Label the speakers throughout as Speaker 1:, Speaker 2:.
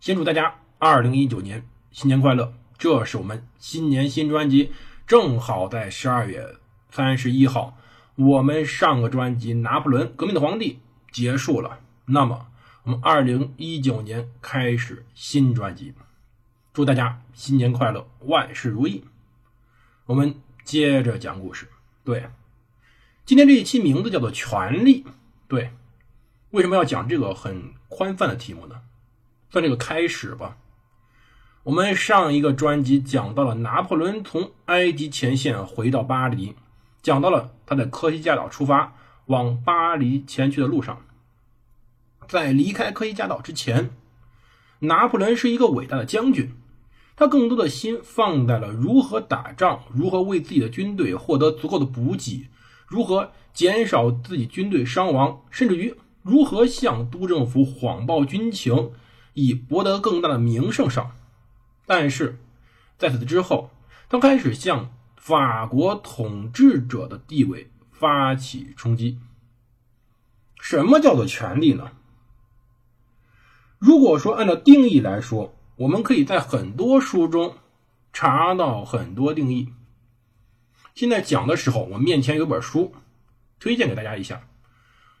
Speaker 1: 先祝大家二零一九年新年快乐！这是我们新年新专辑，正好在十二月三十一号。我们上个专辑《拿破仑革命的皇帝》结束了，那么我们二零一九年开始新专辑，祝大家新年快乐，万事如意。我们接着讲故事。对，今天这一期名字叫做《权力》。对，为什么要讲这个很宽泛的题目呢？算这个开始吧。我们上一个专辑讲到了拿破仑从埃及前线回到巴黎。讲到了他在科西嘉岛出发往巴黎前去的路上，在离开科西嘉岛之前，拿破仑是一个伟大的将军，他更多的心放在了如何打仗，如何为自己的军队获得足够的补给，如何减少自己军队伤亡，甚至于如何向督政府谎报军情，以博得更大的名声上。但是在此之后，他开始向。法国统治者的地位发起冲击。什么叫做权力呢？如果说按照定义来说，我们可以在很多书中查到很多定义。现在讲的时候，我面前有本书，推荐给大家一下。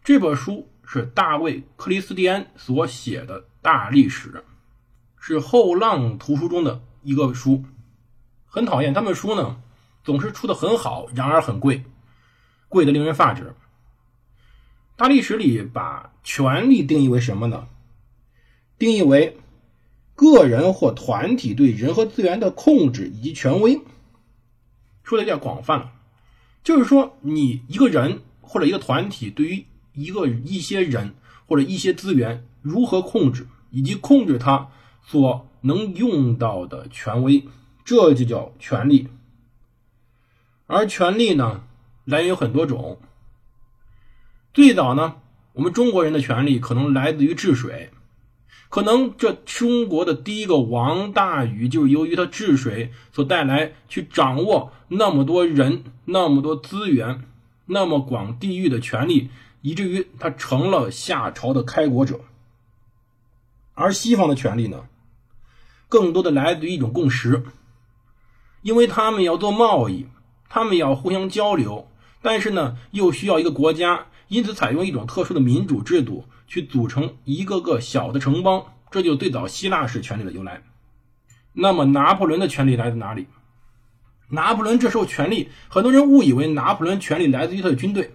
Speaker 1: 这本书是大卫·克里斯蒂安所写的《大历史》，是后浪图书中的一个书。很讨厌他们书呢。总是出的很好，然而很贵，贵的令人发指。大历史里把权力定义为什么呢？定义为个人或团体对人和资源的控制以及权威。说的有点广泛了，就是说你一个人或者一个团体对于一个一些人或者一些资源如何控制，以及控制他所能用到的权威，这就叫权力。而权力呢，来源有很多种。最早呢，我们中国人的权力可能来自于治水，可能这中国的第一个王大禹就是由于他治水所带来，去掌握那么多人、那么多资源、那么广地域的权利，以至于他成了夏朝的开国者。而西方的权力呢，更多的来自于一种共识，因为他们要做贸易。他们要互相交流，但是呢，又需要一个国家，因此采用一种特殊的民主制度去组成一个个小的城邦，这就最早希腊式权力的由来。那么，拿破仑的权力来自哪里？拿破仑这时候权力，很多人误以为拿破仑权力来自于他的军队，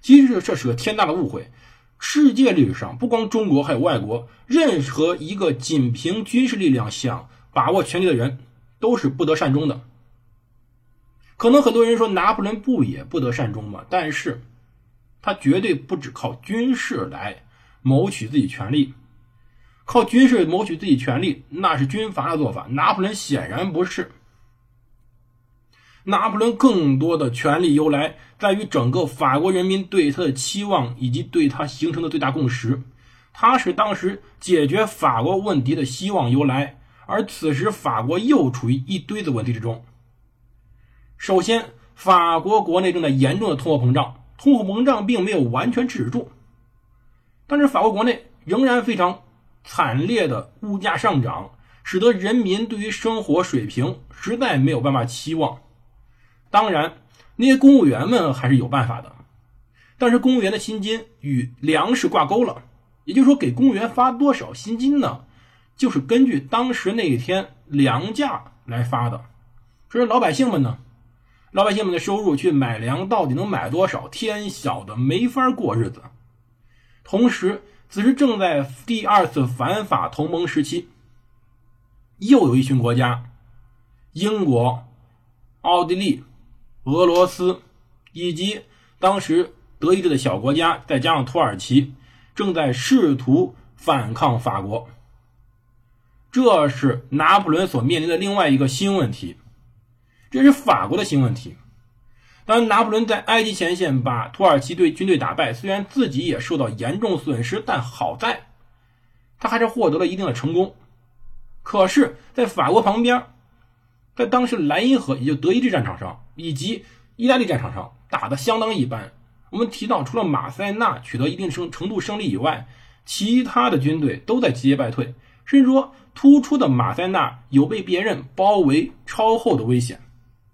Speaker 1: 其实这是个天大的误会。世界历史上，不光中国，还有外国，任何一个仅凭军事力量想把握权力的人，都是不得善终的。可能很多人说拿破仑不也不得善终吗？但是，他绝对不只靠军事来谋取自己权利，靠军事谋取自己权利那是军阀的做法。拿破仑显然不是。拿破仑更多的权力由来在于整个法国人民对他的期望以及对他形成的最大共识。他是当时解决法国问题的希望由来，而此时法国又处于一堆子问题之中。首先，法国国内正在严重的通货膨胀，通货膨胀并没有完全止住，但是法国国内仍然非常惨烈的物价上涨，使得人民对于生活水平实在没有办法期望。当然，那些公务员们还是有办法的，但是公务员的薪金与粮食挂钩了，也就是说，给公务员发多少薪金呢？就是根据当时那一天粮价来发的。所以老百姓们呢？老百姓们的收入去买粮，到底能买多少？天晓得，没法过日子。同时，此时正在第二次反法同盟时期，又有一群国家——英国、奥地利、俄罗斯以及当时德意志的小国家，再加上土耳其，正在试图反抗法国。这是拿破仑所面临的另外一个新问题，这是法国的新问题。当拿破仑在埃及前线把土耳其队军队打败，虽然自己也受到严重损失，但好在他还是获得了一定的成功。可是，在法国旁边，在当时莱茵河，也就德意志战场上，以及意大利战场上打得相当一般。我们提到，除了马塞纳取得一定程程度胜利以外，其他的军队都在节节败退，甚至说，突出的马塞纳有被别人包围超后的危险。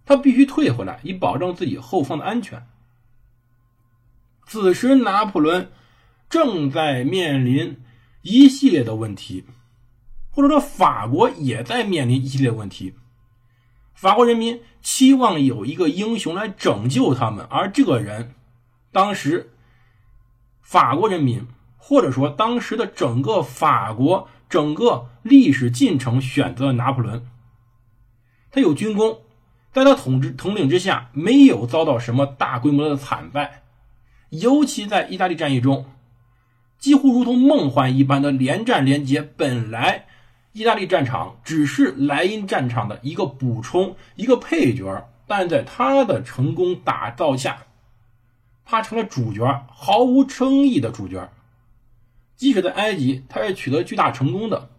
Speaker 1: 他必须退回来，以保证自己后方的安全。此时，拿破仑正在面临一系列的问题，或者说法国也在面临一系列问题。法国人民期望有一个英雄来拯救他们，而这个人，当时法国人民或者说当时的整个法国整个历史进程选择了拿破仑。他有军功。在他统治统领之下，没有遭到什么大规模的惨败，尤其在意大利战役中，几乎如同梦幻一般的连战连捷。本来意大利战场只是莱茵战场的一个补充、一个配角，但在他的成功打造下，他成了主角，毫无争议的主角。即使在埃及，他也取得巨大成功的，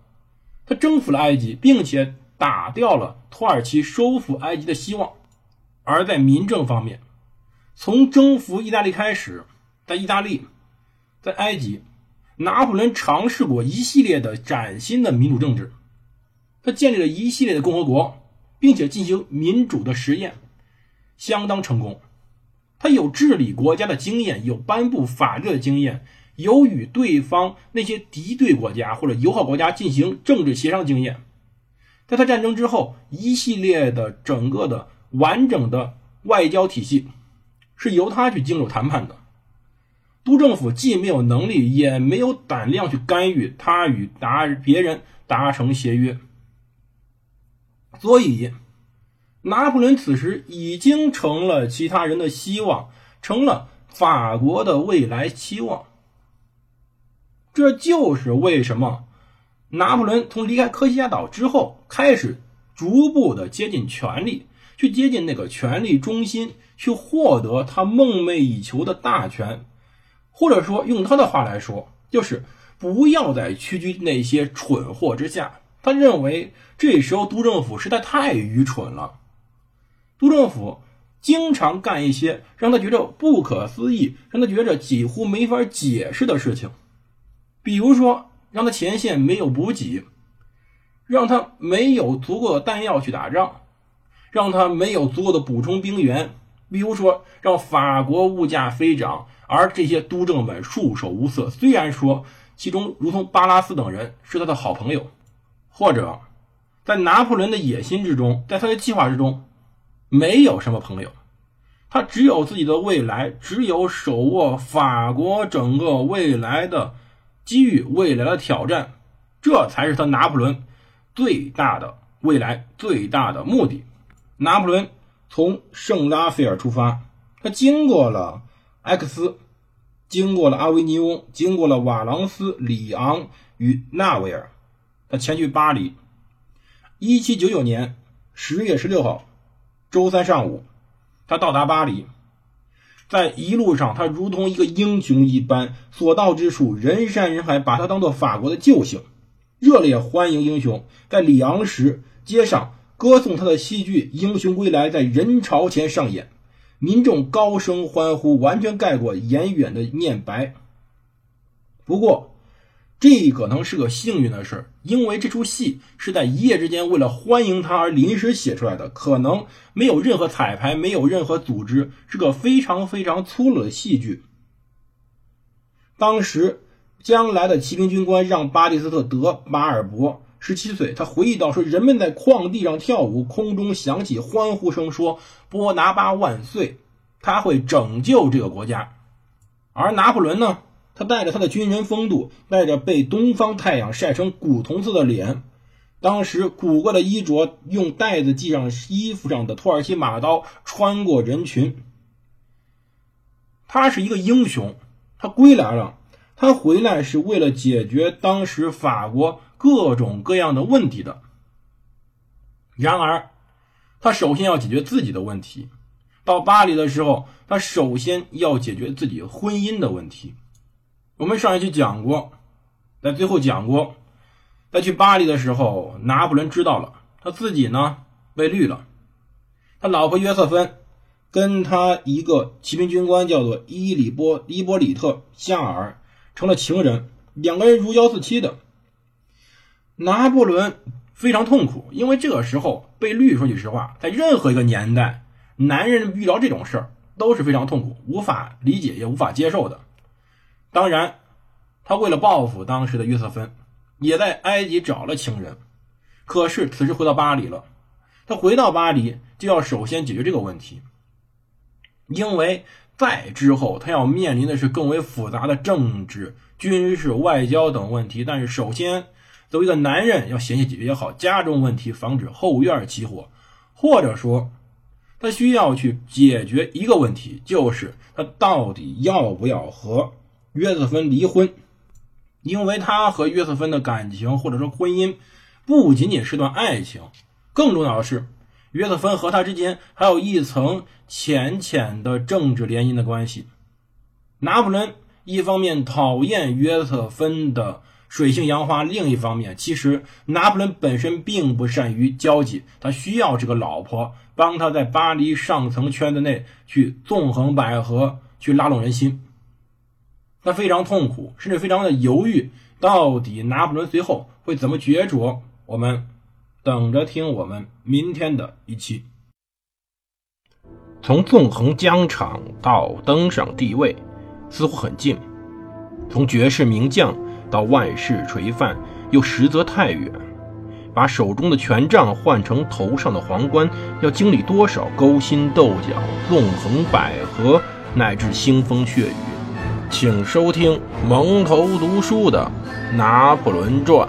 Speaker 1: 他征服了埃及，并且。打掉了土耳其收复埃及的希望，而在民政方面，从征服意大利开始，在意大利，在埃及，拿破仑尝试过一系列的崭新的民主政治，他建立了一系列的共和国，并且进行民主的实验，相当成功。他有治理国家的经验，有颁布法律的经验，有与对方那些敌对国家或者友好国家进行政治协商经验。在他战争之后，一系列的整个的完整的外交体系是由他去经手谈判的。督政府既没有能力，也没有胆量去干预他与达别人达成协约。所以，拿破仑此时已经成了其他人的希望，成了法国的未来期望。这就是为什么。拿破仑从离开科西嘉岛之后，开始逐步的接近权力，去接近那个权力中心，去获得他梦寐以求的大权，或者说用他的话来说，就是不要再屈居那些蠢货之下。他认为这时候督政府实在太愚蠢了，督政府经常干一些让他觉得不可思议、让他觉得几乎没法解释的事情，比如说。让他前线没有补给，让他没有足够的弹药去打仗，让他没有足够的补充兵员。比如说，让法国物价飞涨，而这些督政们束手无策。虽然说其中如同巴拉斯等人是他的好朋友，或者在拿破仑的野心之中，在他的计划之中，没有什么朋友，他只有自己的未来，只有手握法国整个未来的。机遇未来的挑战，这才是他拿破仑最大的未来最大的目的。拿破仑从圣拉斐尔出发，他经过了埃克斯，经过了阿维尼翁，经过了瓦朗斯、里昂与纳维尔，他前去巴黎。一七九九年十月十六号，周三上午，他到达巴黎。在一路上，他如同一个英雄一般，所到之处人山人海，把他当做法国的救星，热烈欢迎英雄。在里昂时街上歌颂他的戏剧《英雄归来》在人潮前上演，民众高声欢呼，完全盖过严远的念白。不过，这可能是个幸运的事，因为这出戏是在一夜之间为了欢迎他而临时写出来的，可能没有任何彩排，没有任何组织，是个非常非常粗鲁的戏剧。当时，将来的骑兵军官让巴蒂斯特·德马尔伯十七岁，他回忆到说：“人们在旷地上跳舞，空中响起欢呼声，说‘波拿巴万岁’，他会拯救这个国家。”而拿破仑呢？他带着他的军人风度，带着被东方太阳晒成古铜色的脸，当时古怪的衣着，用带子系上衣服上的土耳其马刀，穿过人群。他是一个英雄，他归来了。他回来是为了解决当时法国各种各样的问题的。然而，他首先要解决自己的问题。到巴黎的时候，他首先要解决自己婚姻的问题。我们上一期讲过，在最后讲过，在去巴黎的时候，拿破仑知道了他自己呢被绿了，他老婆约瑟芬跟他一个骑兵军官叫做伊里波伊波里特·夏尔成了情人，两个人如胶似漆的。拿破仑非常痛苦，因为这个时候被绿，说句实话，在任何一个年代，男人遇到这种事儿都是非常痛苦、无法理解也无法接受的。当然，他为了报复当时的约瑟芬，也在埃及找了情人。可是此时回到巴黎了，他回到巴黎就要首先解决这个问题，因为在之后他要面临的是更为复杂的政治、军事、外交等问题。但是首先，作为一个男人，要先解决好家中问题，防止后院起火，或者说，他需要去解决一个问题，就是他到底要不要和。约瑟芬离婚，因为他和约瑟芬的感情或者说婚姻不仅仅是段爱情，更重要的是，约瑟芬和他之间还有一层浅浅的政治联姻的关系。拿破仑一方面讨厌约瑟芬的水性杨花，另一方面，其实拿破仑本身并不善于交际，他需要这个老婆帮他在巴黎上层圈子内去纵横捭阖，去拉拢人心。他非常痛苦，甚至非常的犹豫，到底拿破仑随后会怎么抉着？我们等着听我们明天的一期。从纵横疆场到登上帝位，似乎很近；从绝世名将到万世垂范，又实则太远。把手中的权杖换成头上的皇冠，要经历多少勾心斗角、纵横捭阖，乃至腥风血雨？请收听蒙头读书的《拿破仑传》。